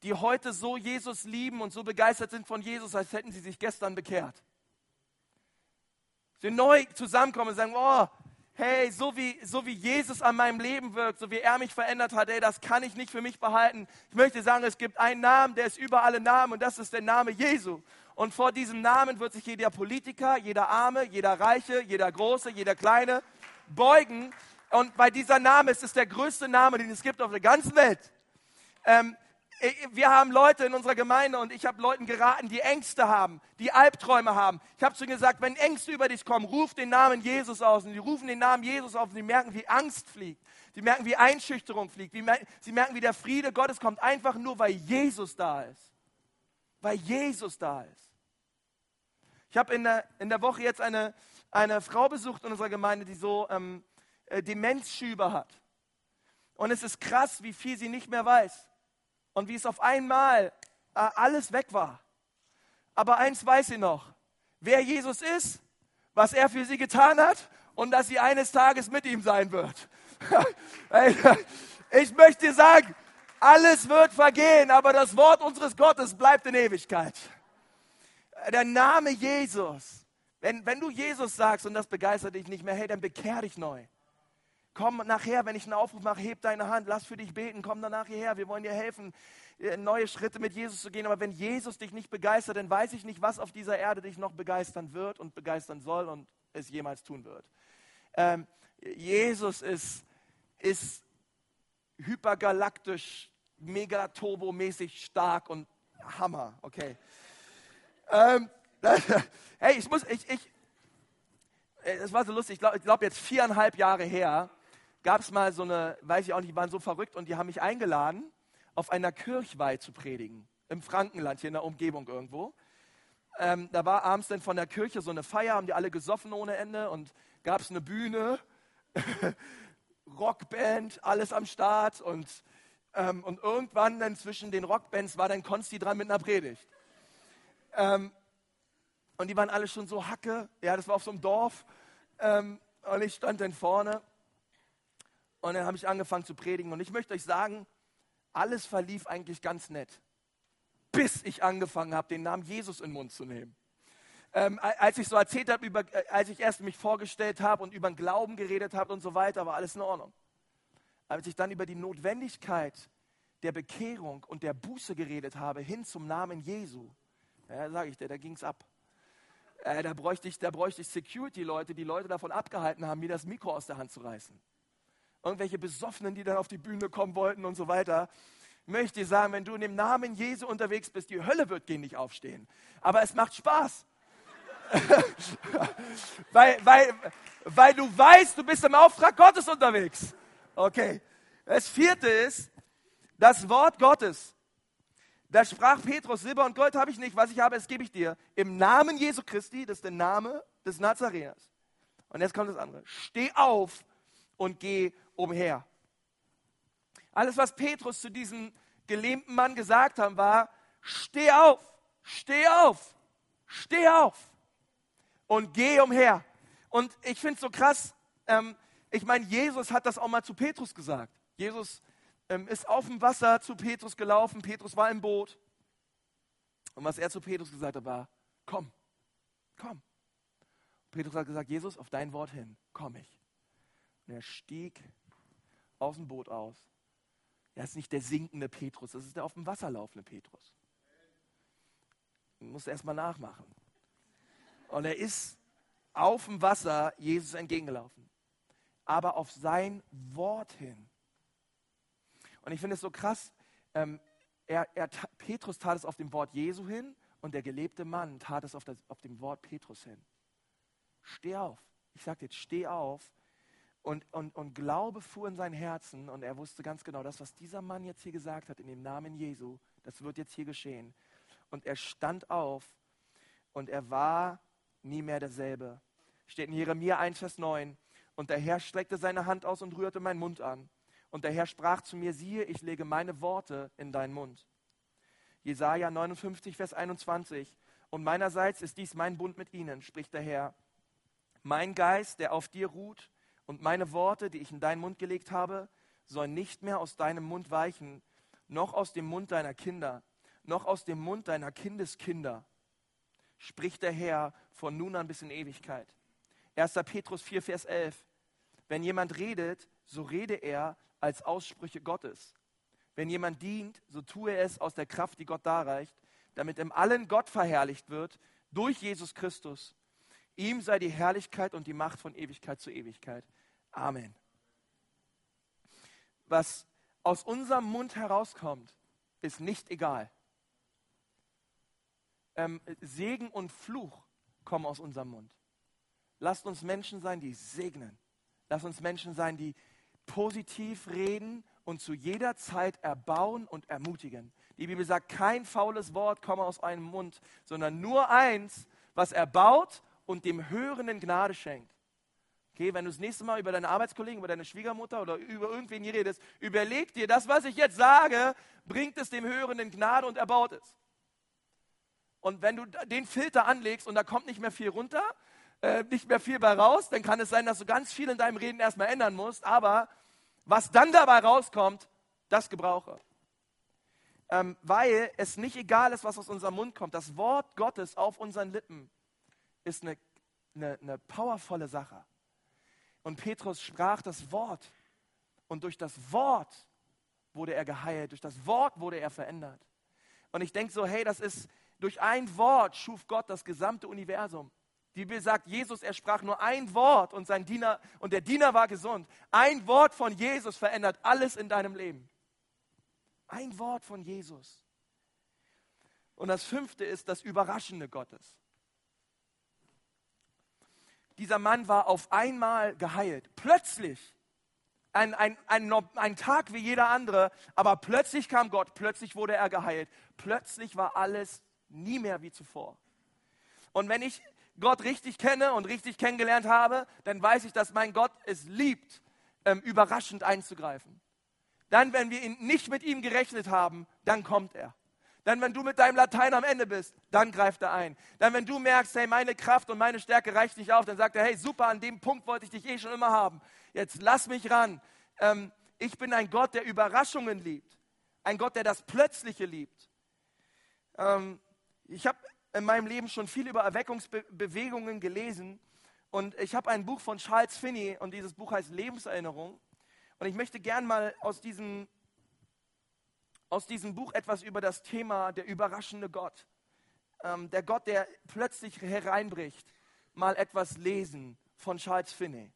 die heute so Jesus lieben und so begeistert sind von Jesus, als hätten sie sich gestern bekehrt. Sie neu zusammenkommen und sagen, oh, hey, so wie, so wie Jesus an meinem Leben wirkt, so wie er mich verändert hat, ey, das kann ich nicht für mich behalten. Ich möchte sagen, es gibt einen Namen, der ist über alle Namen und das ist der Name Jesu. Und vor diesem Namen wird sich jeder Politiker, jeder Arme, jeder Reiche, jeder Große, jeder Kleine beugen. Und bei dieser Name ist es der größte Name, den es gibt auf der ganzen Welt. Ähm, wir haben Leute in unserer Gemeinde und ich habe Leuten geraten, die Ängste haben, die Albträume haben. Ich habe zu ihnen gesagt, wenn Ängste über dich kommen, ruf den Namen Jesus aus. Und die rufen den Namen Jesus auf und sie merken, wie Angst fliegt. Die merken, wie Einschüchterung fliegt. Sie merken, wie der Friede Gottes kommt, einfach nur, weil Jesus da ist. Weil Jesus da ist. Ich habe in der, in der Woche jetzt eine, eine Frau besucht in unserer Gemeinde, die so ähm, äh, Demenzschübe hat. Und es ist krass, wie viel sie nicht mehr weiß und wie es auf einmal äh, alles weg war. Aber eins weiß sie noch, wer Jesus ist, was er für sie getan hat und dass sie eines Tages mit ihm sein wird. ich möchte dir sagen, alles wird vergehen, aber das Wort unseres Gottes bleibt in Ewigkeit. Der Name Jesus. Wenn, wenn du Jesus sagst und das begeistert dich nicht mehr, hey, dann bekehr dich neu. Komm nachher, wenn ich einen Aufruf mache, heb deine Hand, lass für dich beten, komm danach hierher, wir wollen dir helfen, äh, neue Schritte mit Jesus zu gehen. Aber wenn Jesus dich nicht begeistert, dann weiß ich nicht, was auf dieser Erde dich noch begeistern wird und begeistern soll und es jemals tun wird. Ähm, Jesus ist, ist hypergalaktisch, megaturbomäßig stark und Hammer, okay. Ähm, hey, ich muss, ich, ich, es war so lustig, ich glaube glaub jetzt viereinhalb Jahre her, gab es mal so eine, weiß ich auch nicht, die waren so verrückt und die haben mich eingeladen, auf einer Kirchweih zu predigen. Im Frankenland, hier in der Umgebung irgendwo. Ähm, da war abends dann von der Kirche so eine Feier, haben die alle gesoffen ohne Ende und gab es eine Bühne, Rockband, alles am Start und, ähm, und irgendwann dann zwischen den Rockbands war dann Konsti dran mit einer Predigt. Ähm, und die waren alle schon so hacke, ja, das war auf so einem Dorf ähm, und ich stand dann vorne und dann habe ich angefangen zu predigen. Und ich möchte euch sagen, alles verlief eigentlich ganz nett. Bis ich angefangen habe, den Namen Jesus in den Mund zu nehmen. Ähm, als ich so erzählt habe, über, äh, als ich erst mich vorgestellt habe und über den Glauben geredet habe und so weiter, war alles in Ordnung. Als ich dann über die Notwendigkeit der Bekehrung und der Buße geredet habe, hin zum Namen Jesu, ja, sage ich dir, da ging es ab. Äh, da bräuchte ich, ich Security-Leute, die Leute davon abgehalten haben, mir das Mikro aus der Hand zu reißen irgendwelche Besoffenen, die dann auf die Bühne kommen wollten und so weiter. Ich möchte dir sagen, wenn du in dem Namen Jesu unterwegs bist, die Hölle wird gegen dich aufstehen. Aber es macht Spaß. weil, weil, weil du weißt, du bist im Auftrag Gottes unterwegs. Okay. Das vierte ist, das Wort Gottes. Da sprach Petrus, Silber und Gold habe ich nicht, was ich habe, das gebe ich dir. Im Namen Jesu Christi, das ist der Name des Nazareners. Und jetzt kommt das andere. Steh auf und geh umher. Alles, was Petrus zu diesem gelähmten Mann gesagt hat, war, steh auf, steh auf, steh auf und geh umher. Und ich finde es so krass, ähm, ich meine, Jesus hat das auch mal zu Petrus gesagt. Jesus ähm, ist auf dem Wasser zu Petrus gelaufen, Petrus war im Boot. Und was er zu Petrus gesagt hat, war, komm, komm. Petrus hat gesagt, Jesus, auf dein Wort hin, komm ich. Und er stieg aus dem Boot aus. Er ist nicht der sinkende Petrus, das ist der auf dem Wasser laufende Petrus. Muss erst mal nachmachen. Und er ist auf dem Wasser Jesus entgegengelaufen. Aber auf sein Wort hin. Und ich finde es so krass, ähm, er, er, Petrus tat es auf dem Wort Jesu hin und der gelebte Mann tat es auf, das, auf dem Wort Petrus hin. Steh auf. Ich sage jetzt, steh auf. Und, und, und Glaube fuhr in sein Herzen und er wusste ganz genau, das, was dieser Mann jetzt hier gesagt hat, in dem Namen Jesu, das wird jetzt hier geschehen. Und er stand auf und er war nie mehr derselbe. Steht in Jeremia 1, Vers 9. Und der Herr streckte seine Hand aus und rührte meinen Mund an. Und der Herr sprach zu mir, siehe, ich lege meine Worte in deinen Mund. Jesaja 59, Vers 21. Und meinerseits ist dies mein Bund mit ihnen, spricht der Herr. Mein Geist, der auf dir ruht, und meine Worte, die ich in deinen Mund gelegt habe, sollen nicht mehr aus deinem Mund weichen, noch aus dem Mund deiner Kinder, noch aus dem Mund deiner Kindeskinder, spricht der Herr von nun an bis in Ewigkeit. 1. Petrus 4, Vers 11. Wenn jemand redet, so rede er als Aussprüche Gottes. Wenn jemand dient, so tue er es aus der Kraft, die Gott darreicht, damit im Allen Gott verherrlicht wird durch Jesus Christus. Ihm sei die Herrlichkeit und die Macht von Ewigkeit zu Ewigkeit. Amen. Was aus unserem Mund herauskommt, ist nicht egal. Ähm, Segen und Fluch kommen aus unserem Mund. Lasst uns Menschen sein, die segnen. Lasst uns Menschen sein, die positiv reden und zu jeder Zeit erbauen und ermutigen. Die Bibel sagt, kein faules Wort komme aus einem Mund, sondern nur eins, was erbaut und dem Hörenden Gnade schenkt. Okay, wenn du das nächste Mal über deine Arbeitskollegen, über deine Schwiegermutter oder über irgendwen hier redest, überleg dir, das, was ich jetzt sage, bringt es dem Hörenden Gnade und erbaut es. Und wenn du den Filter anlegst und da kommt nicht mehr viel runter, äh, nicht mehr viel bei raus, dann kann es sein, dass du ganz viel in deinem Reden erstmal ändern musst. Aber was dann dabei rauskommt, das gebrauche. Ähm, weil es nicht egal ist, was aus unserem Mund kommt. Das Wort Gottes auf unseren Lippen ist eine, eine, eine powervolle Sache. Und Petrus sprach das Wort. Und durch das Wort wurde er geheilt. Durch das Wort wurde er verändert. Und ich denke so, hey, das ist, durch ein Wort schuf Gott das gesamte Universum. Die Bibel sagt, Jesus, er sprach nur ein Wort und sein Diener und der Diener war gesund. Ein Wort von Jesus verändert alles in deinem Leben. Ein Wort von Jesus. Und das fünfte ist das Überraschende Gottes. Dieser Mann war auf einmal geheilt. Plötzlich. Ein, ein, ein, ein Tag wie jeder andere, aber plötzlich kam Gott, plötzlich wurde er geheilt. Plötzlich war alles nie mehr wie zuvor. Und wenn ich Gott richtig kenne und richtig kennengelernt habe, dann weiß ich, dass mein Gott es liebt, ähm, überraschend einzugreifen. Dann, wenn wir ihn nicht mit ihm gerechnet haben, dann kommt er. Dann, wenn du mit deinem Latein am Ende bist, dann greift er ein. Dann, wenn du merkst, hey, meine Kraft und meine Stärke reicht nicht auf, dann sagt er, hey, super, an dem Punkt wollte ich dich eh schon immer haben. Jetzt lass mich ran. Ähm, ich bin ein Gott, der Überraschungen liebt. Ein Gott, der das Plötzliche liebt. Ähm, ich habe in meinem Leben schon viel über Erweckungsbewegungen gelesen. Und ich habe ein Buch von Charles Finney und dieses Buch heißt Lebenserinnerung. Und ich möchte gern mal aus diesem, aus diesem Buch etwas über das Thema der überraschende Gott, ähm, der Gott, der plötzlich hereinbricht, mal etwas lesen von Charles Finney.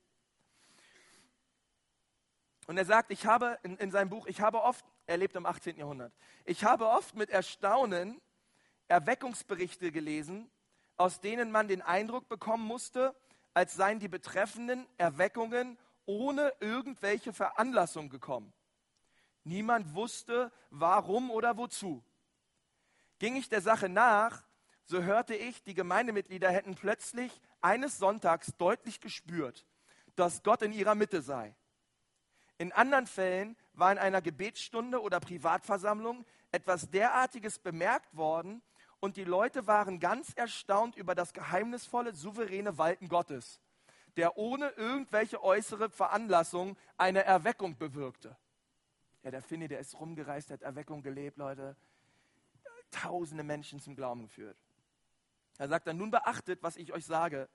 Und er sagt, ich habe in, in seinem Buch, ich habe oft, er lebt im 18. Jahrhundert, ich habe oft mit Erstaunen Erweckungsberichte gelesen, aus denen man den Eindruck bekommen musste, als seien die betreffenden Erweckungen ohne irgendwelche Veranlassung gekommen. Niemand wusste, warum oder wozu. Ging ich der Sache nach, so hörte ich, die Gemeindemitglieder hätten plötzlich eines Sonntags deutlich gespürt, dass Gott in ihrer Mitte sei. In anderen Fällen war in einer Gebetsstunde oder Privatversammlung etwas derartiges bemerkt worden und die Leute waren ganz erstaunt über das geheimnisvolle, souveräne Walten Gottes, der ohne irgendwelche äußere Veranlassung eine Erweckung bewirkte. Ja, der Finny, der ist rumgereist, der hat Erweckung gelebt, Leute. Tausende Menschen zum Glauben geführt. Er sagt dann, nun beachtet, was ich euch sage.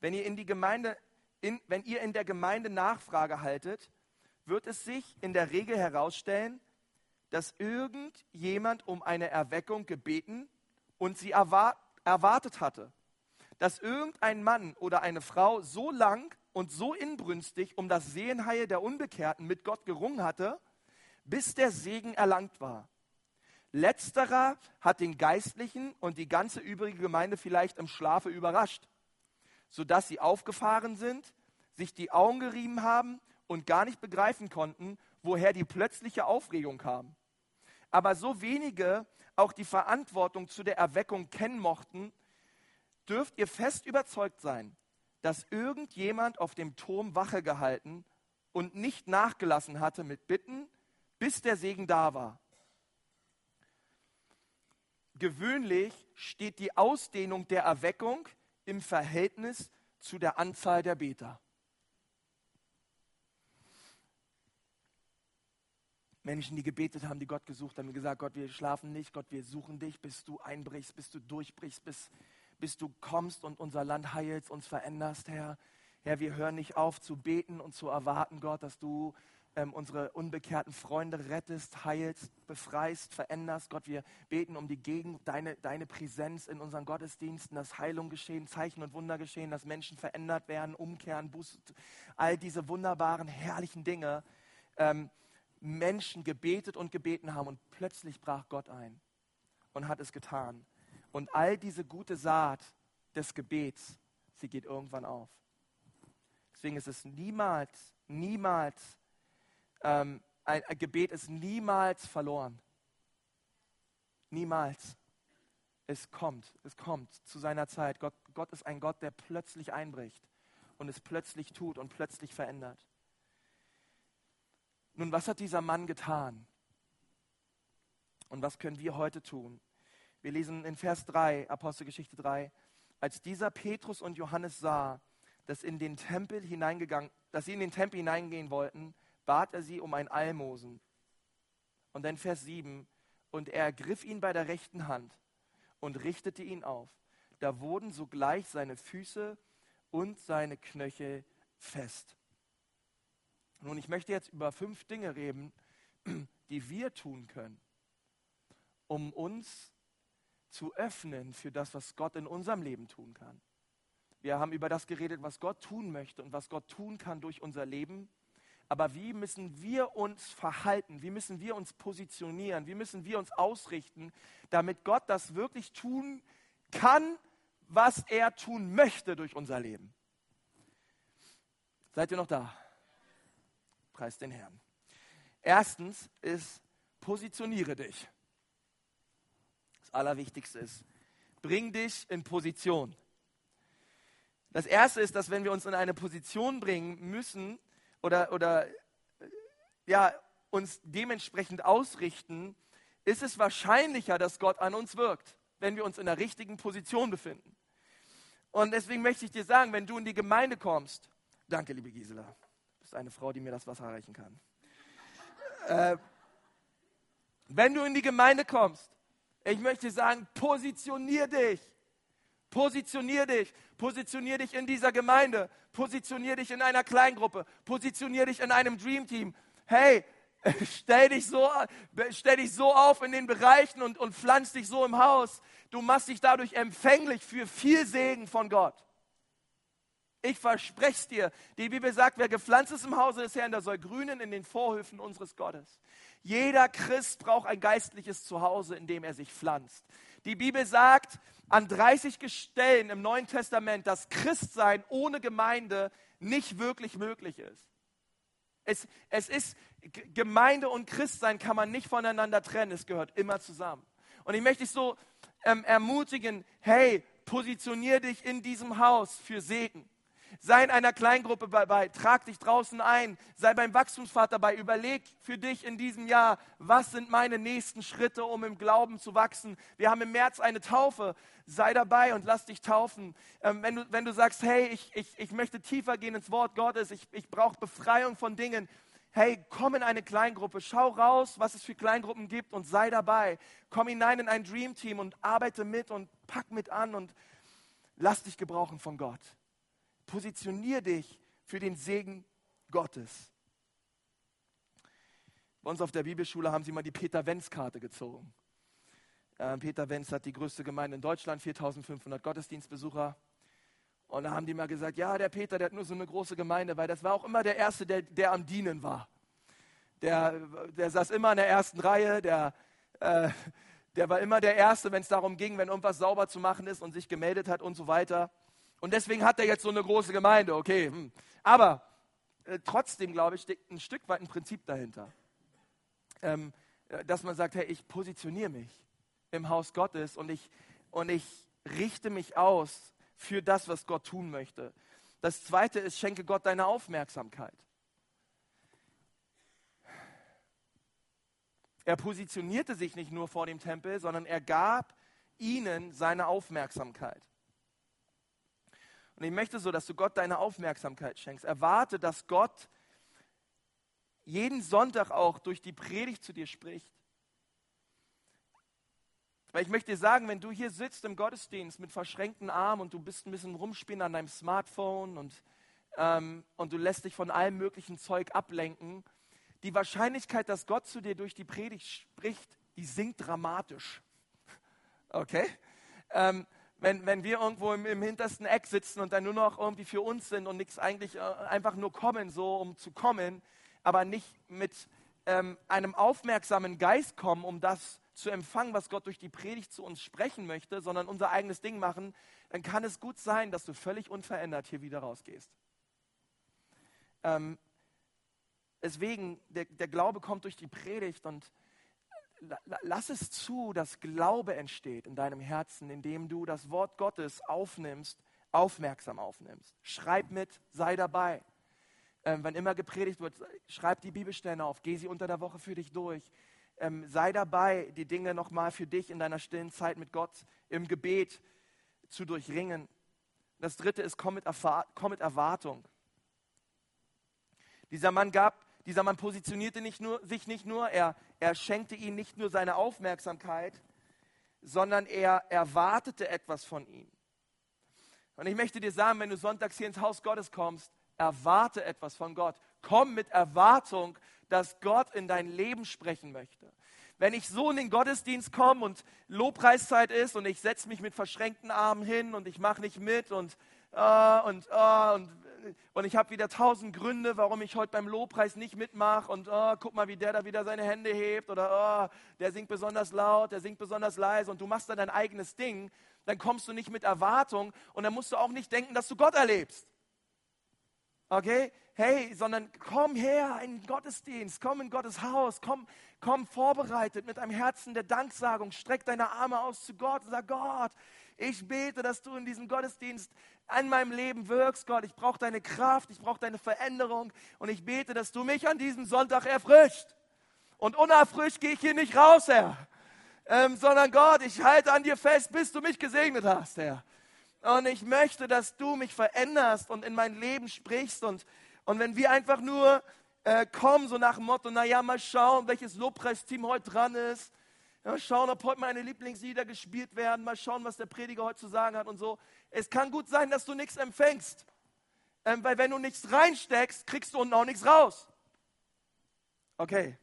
Wenn ihr in, die Gemeinde, in, wenn ihr in der Gemeinde Nachfrage haltet, wird es sich in der Regel herausstellen, dass irgendjemand um eine Erweckung gebeten und sie erwart, erwartet hatte. Dass irgendein Mann oder eine Frau so lang und so inbrünstig um das Sehenheil der Unbekehrten mit Gott gerungen hatte, bis der Segen erlangt war. Letzterer hat den Geistlichen und die ganze übrige Gemeinde vielleicht im Schlafe überrascht, sodass sie aufgefahren sind, sich die Augen gerieben haben und gar nicht begreifen konnten, woher die plötzliche Aufregung kam. Aber so wenige auch die Verantwortung zu der Erweckung kennen mochten, dürft ihr fest überzeugt sein, dass irgendjemand auf dem Turm Wache gehalten und nicht nachgelassen hatte mit Bitten, bis der Segen da war gewöhnlich steht die Ausdehnung der Erweckung im Verhältnis zu der Anzahl der Beter. Menschen, die gebetet haben, die Gott gesucht haben, gesagt, Gott, wir schlafen nicht, Gott, wir suchen dich, bis du einbrichst, bis du durchbrichst, bis, bis du kommst und unser Land heilst, uns veränderst, Herr. Herr, wir hören nicht auf zu beten und zu erwarten, Gott, dass du ähm, unsere unbekehrten Freunde rettest, heilst, befreist, veränderst. Gott, wir beten um die Gegend, deine, deine Präsenz in unseren Gottesdiensten, dass Heilung geschehen, Zeichen und Wunder geschehen, dass Menschen verändert werden, umkehren, Buß, all diese wunderbaren, herrlichen Dinge. Ähm, Menschen gebetet und gebeten haben und plötzlich brach Gott ein und hat es getan. Und all diese gute Saat des Gebets, sie geht irgendwann auf. Deswegen ist es niemals, niemals ähm, ein, ein Gebet ist niemals verloren. Niemals. Es kommt, es kommt zu seiner Zeit. Gott, Gott ist ein Gott, der plötzlich einbricht und es plötzlich tut und plötzlich verändert. Nun, was hat dieser Mann getan? Und was können wir heute tun? Wir lesen in Vers 3, Apostelgeschichte 3, als dieser Petrus und Johannes sah, dass, in den Tempel hineingegangen, dass sie in den Tempel hineingehen wollten, bat er sie um ein Almosen. Und dann Vers 7, und er ergriff ihn bei der rechten Hand und richtete ihn auf. Da wurden sogleich seine Füße und seine Knöchel fest. Nun, ich möchte jetzt über fünf Dinge reden, die wir tun können, um uns zu öffnen für das, was Gott in unserem Leben tun kann. Wir haben über das geredet, was Gott tun möchte und was Gott tun kann durch unser Leben. Aber wie müssen wir uns verhalten? Wie müssen wir uns positionieren? Wie müssen wir uns ausrichten, damit Gott das wirklich tun kann, was er tun möchte durch unser Leben? Seid ihr noch da? Preis den Herrn. Erstens ist, positioniere dich. Das Allerwichtigste ist, bring dich in Position. Das Erste ist, dass wenn wir uns in eine Position bringen müssen, oder, oder ja, uns dementsprechend ausrichten, ist es wahrscheinlicher, dass Gott an uns wirkt, wenn wir uns in der richtigen Position befinden. Und deswegen möchte ich dir sagen, wenn du in die Gemeinde kommst, danke, liebe Gisela, du bist eine Frau, die mir das Wasser reichen kann. Äh, wenn du in die Gemeinde kommst, ich möchte sagen, positionier dich. Positionier dich, positionier dich in dieser Gemeinde, positionier dich in einer Kleingruppe, positionier dich in einem Dreamteam. Hey, stell dich so, stell dich so auf in den Bereichen und, und pflanz dich so im Haus. Du machst dich dadurch empfänglich für viel Segen von Gott. Ich verspreche es dir. Die Bibel sagt, wer gepflanzt ist im Hause des Herrn, der soll grünen in den Vorhöfen unseres Gottes. Jeder Christ braucht ein geistliches Zuhause, in dem er sich pflanzt. Die Bibel sagt an 30 Stellen im Neuen Testament, dass Christsein ohne Gemeinde nicht wirklich möglich ist. Es, es ist, Gemeinde und Christsein kann man nicht voneinander trennen, es gehört immer zusammen. Und ich möchte dich so ähm, ermutigen, hey, positionier dich in diesem Haus für Segen. Sei in einer Kleingruppe dabei, trag dich draußen ein, sei beim Wachstumspfad dabei, überleg für dich in diesem Jahr, was sind meine nächsten Schritte, um im Glauben zu wachsen. Wir haben im März eine Taufe, sei dabei und lass dich taufen. Ähm, wenn, du, wenn du sagst, hey, ich, ich, ich möchte tiefer gehen ins Wort Gottes, ich, ich brauche Befreiung von Dingen, hey, komm in eine Kleingruppe, schau raus, was es für Kleingruppen gibt und sei dabei. Komm hinein in ein Dream Team und arbeite mit und pack mit an und lass dich gebrauchen von Gott. Positionier dich für den Segen Gottes. Bei uns auf der Bibelschule haben sie mal die Peter-Wenz-Karte gezogen. Äh, Peter Wenz hat die größte Gemeinde in Deutschland, 4500 Gottesdienstbesucher. Und da haben die mal gesagt, ja, der Peter, der hat nur so eine große Gemeinde, weil das war auch immer der Erste, der, der am Dienen war. Der, der saß immer in der ersten Reihe, der, äh, der war immer der Erste, wenn es darum ging, wenn irgendwas sauber zu machen ist und sich gemeldet hat und so weiter. Und deswegen hat er jetzt so eine große Gemeinde, okay. Hm. Aber äh, trotzdem, glaube ich, steckt ein Stück weit ein Prinzip dahinter. Ähm, äh, dass man sagt, hey, ich positioniere mich im Haus Gottes und ich, und ich richte mich aus für das, was Gott tun möchte. Das zweite ist, schenke Gott deine Aufmerksamkeit. Er positionierte sich nicht nur vor dem Tempel, sondern er gab ihnen seine Aufmerksamkeit. Und ich möchte so, dass du Gott deine Aufmerksamkeit schenkst. Erwarte, dass Gott jeden Sonntag auch durch die Predigt zu dir spricht. Weil ich möchte dir sagen, wenn du hier sitzt im Gottesdienst mit verschränkten Armen und du bist ein bisschen rumspielen an deinem Smartphone und, ähm, und du lässt dich von allem möglichen Zeug ablenken, die Wahrscheinlichkeit, dass Gott zu dir durch die Predigt spricht, die sinkt dramatisch. Okay? Ähm, wenn, wenn wir irgendwo im, im, hintersten Eck sitzen und dann nur noch irgendwie für uns sind und nichts eigentlich äh, einfach nur kommen, so um zu kommen, aber nicht mit ähm, einem aufmerksamen Geist kommen, um das zu empfangen, was Gott durch die Predigt zu uns sprechen möchte, sondern unser eigenes Ding machen, dann kann es gut sein, dass du völlig unverändert hier wieder rausgehst. Ähm, deswegen, der, der Glaube kommt durch die Predigt und lass es zu, dass Glaube entsteht in deinem Herzen, indem du das Wort Gottes aufnimmst, aufmerksam aufnimmst. Schreib mit, sei dabei. Ähm, wenn immer gepredigt wird, schreib die Bibelstellen auf, geh sie unter der Woche für dich durch. Ähm, sei dabei, die Dinge nochmal für dich in deiner stillen Zeit mit Gott im Gebet zu durchringen. Das dritte ist, komm mit, komm mit Erwartung. Dieser Mann gab dieser Mann positionierte nicht nur, sich nicht nur, er, er schenkte ihm nicht nur seine Aufmerksamkeit, sondern er erwartete etwas von ihm. Und ich möchte dir sagen, wenn du sonntags hier ins Haus Gottes kommst, erwarte etwas von Gott. Komm mit Erwartung, dass Gott in dein Leben sprechen möchte. Wenn ich so in den Gottesdienst komme und Lobpreiszeit ist und ich setze mich mit verschränkten Armen hin und ich mache nicht mit und, uh, und, uh, und und ich habe wieder tausend Gründe, warum ich heute beim Lobpreis nicht mitmache und oh, guck mal, wie der da wieder seine Hände hebt oder oh, der singt besonders laut, der singt besonders leise und du machst dann dein eigenes Ding, dann kommst du nicht mit Erwartung und dann musst du auch nicht denken, dass du Gott erlebst. Okay? Hey, sondern komm her in den Gottesdienst, komm in Gottes Haus, komm, komm vorbereitet mit einem Herzen der Danksagung, streck deine Arme aus zu Gott und sag, Gott, ich bete, dass du in diesem Gottesdienst an meinem Leben wirkst, Gott. Ich brauche deine Kraft, ich brauche deine Veränderung und ich bete, dass du mich an diesem Sonntag erfrischt. Und unerfrischt gehe ich hier nicht raus, Herr, ähm, sondern Gott, ich halte an dir fest, bis du mich gesegnet hast, Herr. Und ich möchte, dass du mich veränderst und in mein Leben sprichst. Und, und wenn wir einfach nur äh, kommen, so nach dem Motto, naja, mal schauen, welches Lobpreisteam heute dran ist, Mal schauen, ob heute meine Lieblingslieder gespielt werden. Mal schauen, was der Prediger heute zu sagen hat und so. Es kann gut sein, dass du nichts empfängst. Ähm, weil wenn du nichts reinsteckst, kriegst du unten auch nichts raus. Okay,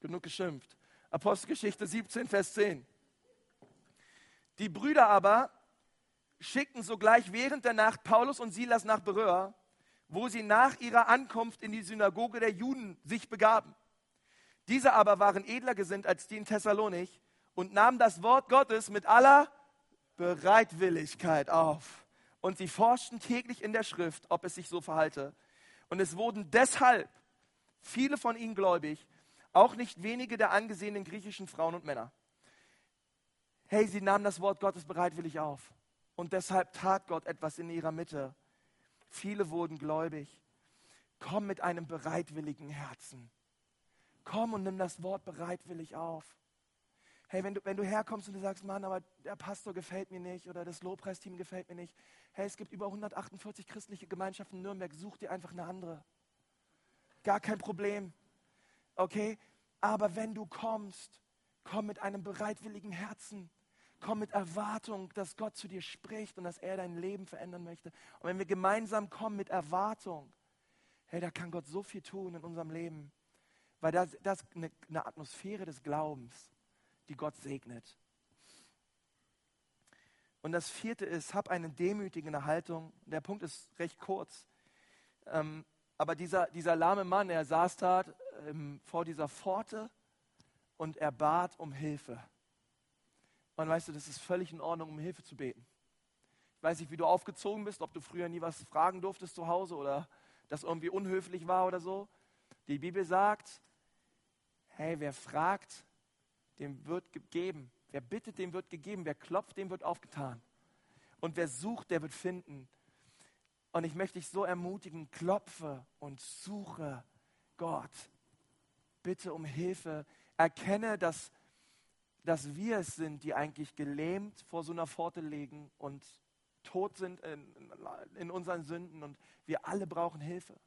genug geschimpft. Apostelgeschichte 17, Vers 10. Die Brüder aber schickten sogleich während der Nacht Paulus und Silas nach Beröa, wo sie nach ihrer Ankunft in die Synagoge der Juden sich begaben. Diese aber waren edler gesinnt als die in Thessalonik und nahm das Wort Gottes mit aller Bereitwilligkeit auf. Und sie forschten täglich in der Schrift, ob es sich so verhalte. Und es wurden deshalb viele von ihnen gläubig, auch nicht wenige der angesehenen griechischen Frauen und Männer. Hey, sie nahmen das Wort Gottes bereitwillig auf. Und deshalb tat Gott etwas in ihrer Mitte. Viele wurden gläubig. Komm mit einem bereitwilligen Herzen. Komm und nimm das Wort bereitwillig auf. Hey, wenn du, wenn du herkommst und du sagst, Mann, aber der Pastor gefällt mir nicht oder das Lobpreisteam gefällt mir nicht. Hey, es gibt über 148 christliche Gemeinschaften in Nürnberg. Such dir einfach eine andere. Gar kein Problem. Okay? Aber wenn du kommst, komm mit einem bereitwilligen Herzen. Komm mit Erwartung, dass Gott zu dir spricht und dass er dein Leben verändern möchte. Und wenn wir gemeinsam kommen mit Erwartung, hey, da kann Gott so viel tun in unserem Leben. Weil das, das eine, eine Atmosphäre des Glaubens, die Gott segnet. Und das vierte ist, hab eine demütigende Haltung. Der Punkt ist recht kurz. Ähm, aber dieser, dieser lahme Mann, er saß da ähm, vor dieser Pforte und er bat um Hilfe. Und weißt du, das ist völlig in Ordnung, um Hilfe zu beten. Ich weiß nicht, wie du aufgezogen bist, ob du früher nie was fragen durftest zu Hause oder das irgendwie unhöflich war oder so. Die Bibel sagt, hey, wer fragt, dem wird gegeben. Wer bittet, dem wird gegeben. Wer klopft, dem wird aufgetan. Und wer sucht, der wird finden. Und ich möchte dich so ermutigen, klopfe und suche Gott. Bitte um Hilfe. Erkenne, dass, dass wir es sind, die eigentlich gelähmt vor so einer Pforte liegen und tot sind in, in unseren Sünden und wir alle brauchen Hilfe.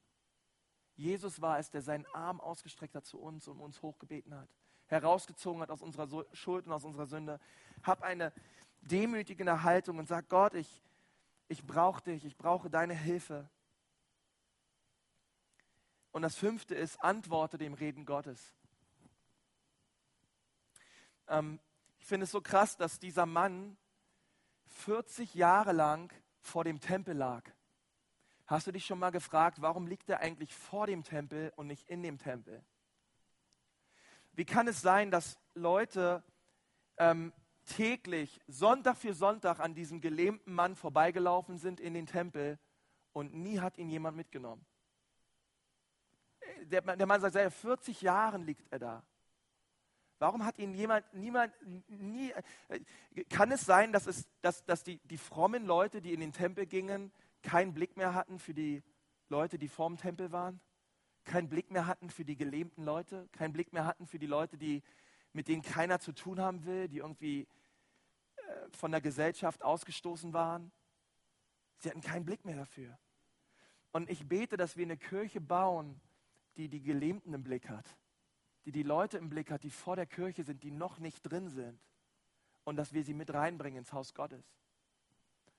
Jesus war es, der seinen Arm ausgestreckt hat zu uns und uns hochgebeten hat, herausgezogen hat aus unserer Schuld und aus unserer Sünde. Hab eine demütigende Haltung und sag, Gott, ich, ich brauche dich, ich brauche deine Hilfe. Und das fünfte ist, antworte dem Reden Gottes. Ähm, ich finde es so krass, dass dieser Mann 40 Jahre lang vor dem Tempel lag. Hast du dich schon mal gefragt, warum liegt er eigentlich vor dem Tempel und nicht in dem Tempel? Wie kann es sein, dass Leute ähm, täglich, Sonntag für Sonntag, an diesem gelähmten Mann vorbeigelaufen sind in den Tempel und nie hat ihn jemand mitgenommen? Der, der Mann sagt, seit 40 Jahren liegt er da. Warum hat ihn jemand, niemand, nie, äh, kann es sein, dass, es, dass, dass die, die frommen Leute, die in den Tempel gingen, keinen Blick mehr hatten für die Leute, die vorm Tempel waren, keinen Blick mehr hatten für die gelähmten Leute, keinen Blick mehr hatten für die Leute, die, mit denen keiner zu tun haben will, die irgendwie äh, von der Gesellschaft ausgestoßen waren. Sie hatten keinen Blick mehr dafür. Und ich bete, dass wir eine Kirche bauen, die die Gelähmten im Blick hat, die die Leute im Blick hat, die vor der Kirche sind, die noch nicht drin sind. Und dass wir sie mit reinbringen ins Haus Gottes.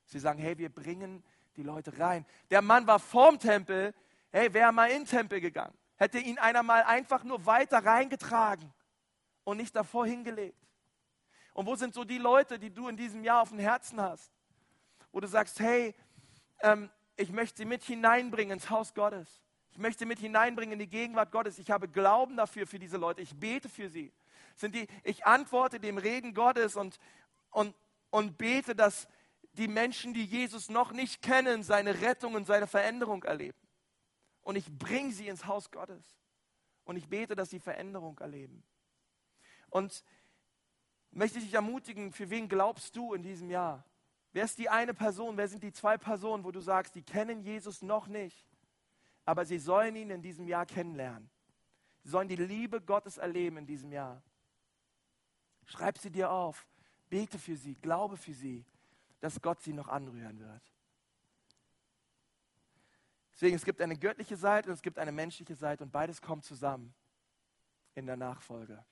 Sie sagen, hey, wir bringen die Leute rein. Der Mann war vorm Tempel. Hey, wäre mal in den Tempel gegangen, hätte ihn einer mal einfach nur weiter reingetragen und nicht davor hingelegt. Und wo sind so die Leute, die du in diesem Jahr auf dem Herzen hast? Wo du sagst, hey, ähm, ich möchte sie mit hineinbringen ins Haus Gottes. Ich möchte mit hineinbringen in die Gegenwart Gottes. Ich habe Glauben dafür, für diese Leute. Ich bete für sie. Sind die, ich antworte dem Reden Gottes und, und, und bete, dass, die Menschen, die Jesus noch nicht kennen, seine Rettung und seine Veränderung erleben. Und ich bringe sie ins Haus Gottes. Und ich bete, dass sie Veränderung erleben. Und möchte ich dich ermutigen, für wen glaubst du in diesem Jahr? Wer ist die eine Person, wer sind die zwei Personen, wo du sagst, die kennen Jesus noch nicht, aber sie sollen ihn in diesem Jahr kennenlernen. Sie sollen die Liebe Gottes erleben in diesem Jahr. Schreib sie dir auf, bete für sie, glaube für sie dass Gott sie noch anrühren wird. Deswegen, es gibt eine göttliche Seite und es gibt eine menschliche Seite und beides kommt zusammen in der Nachfolge.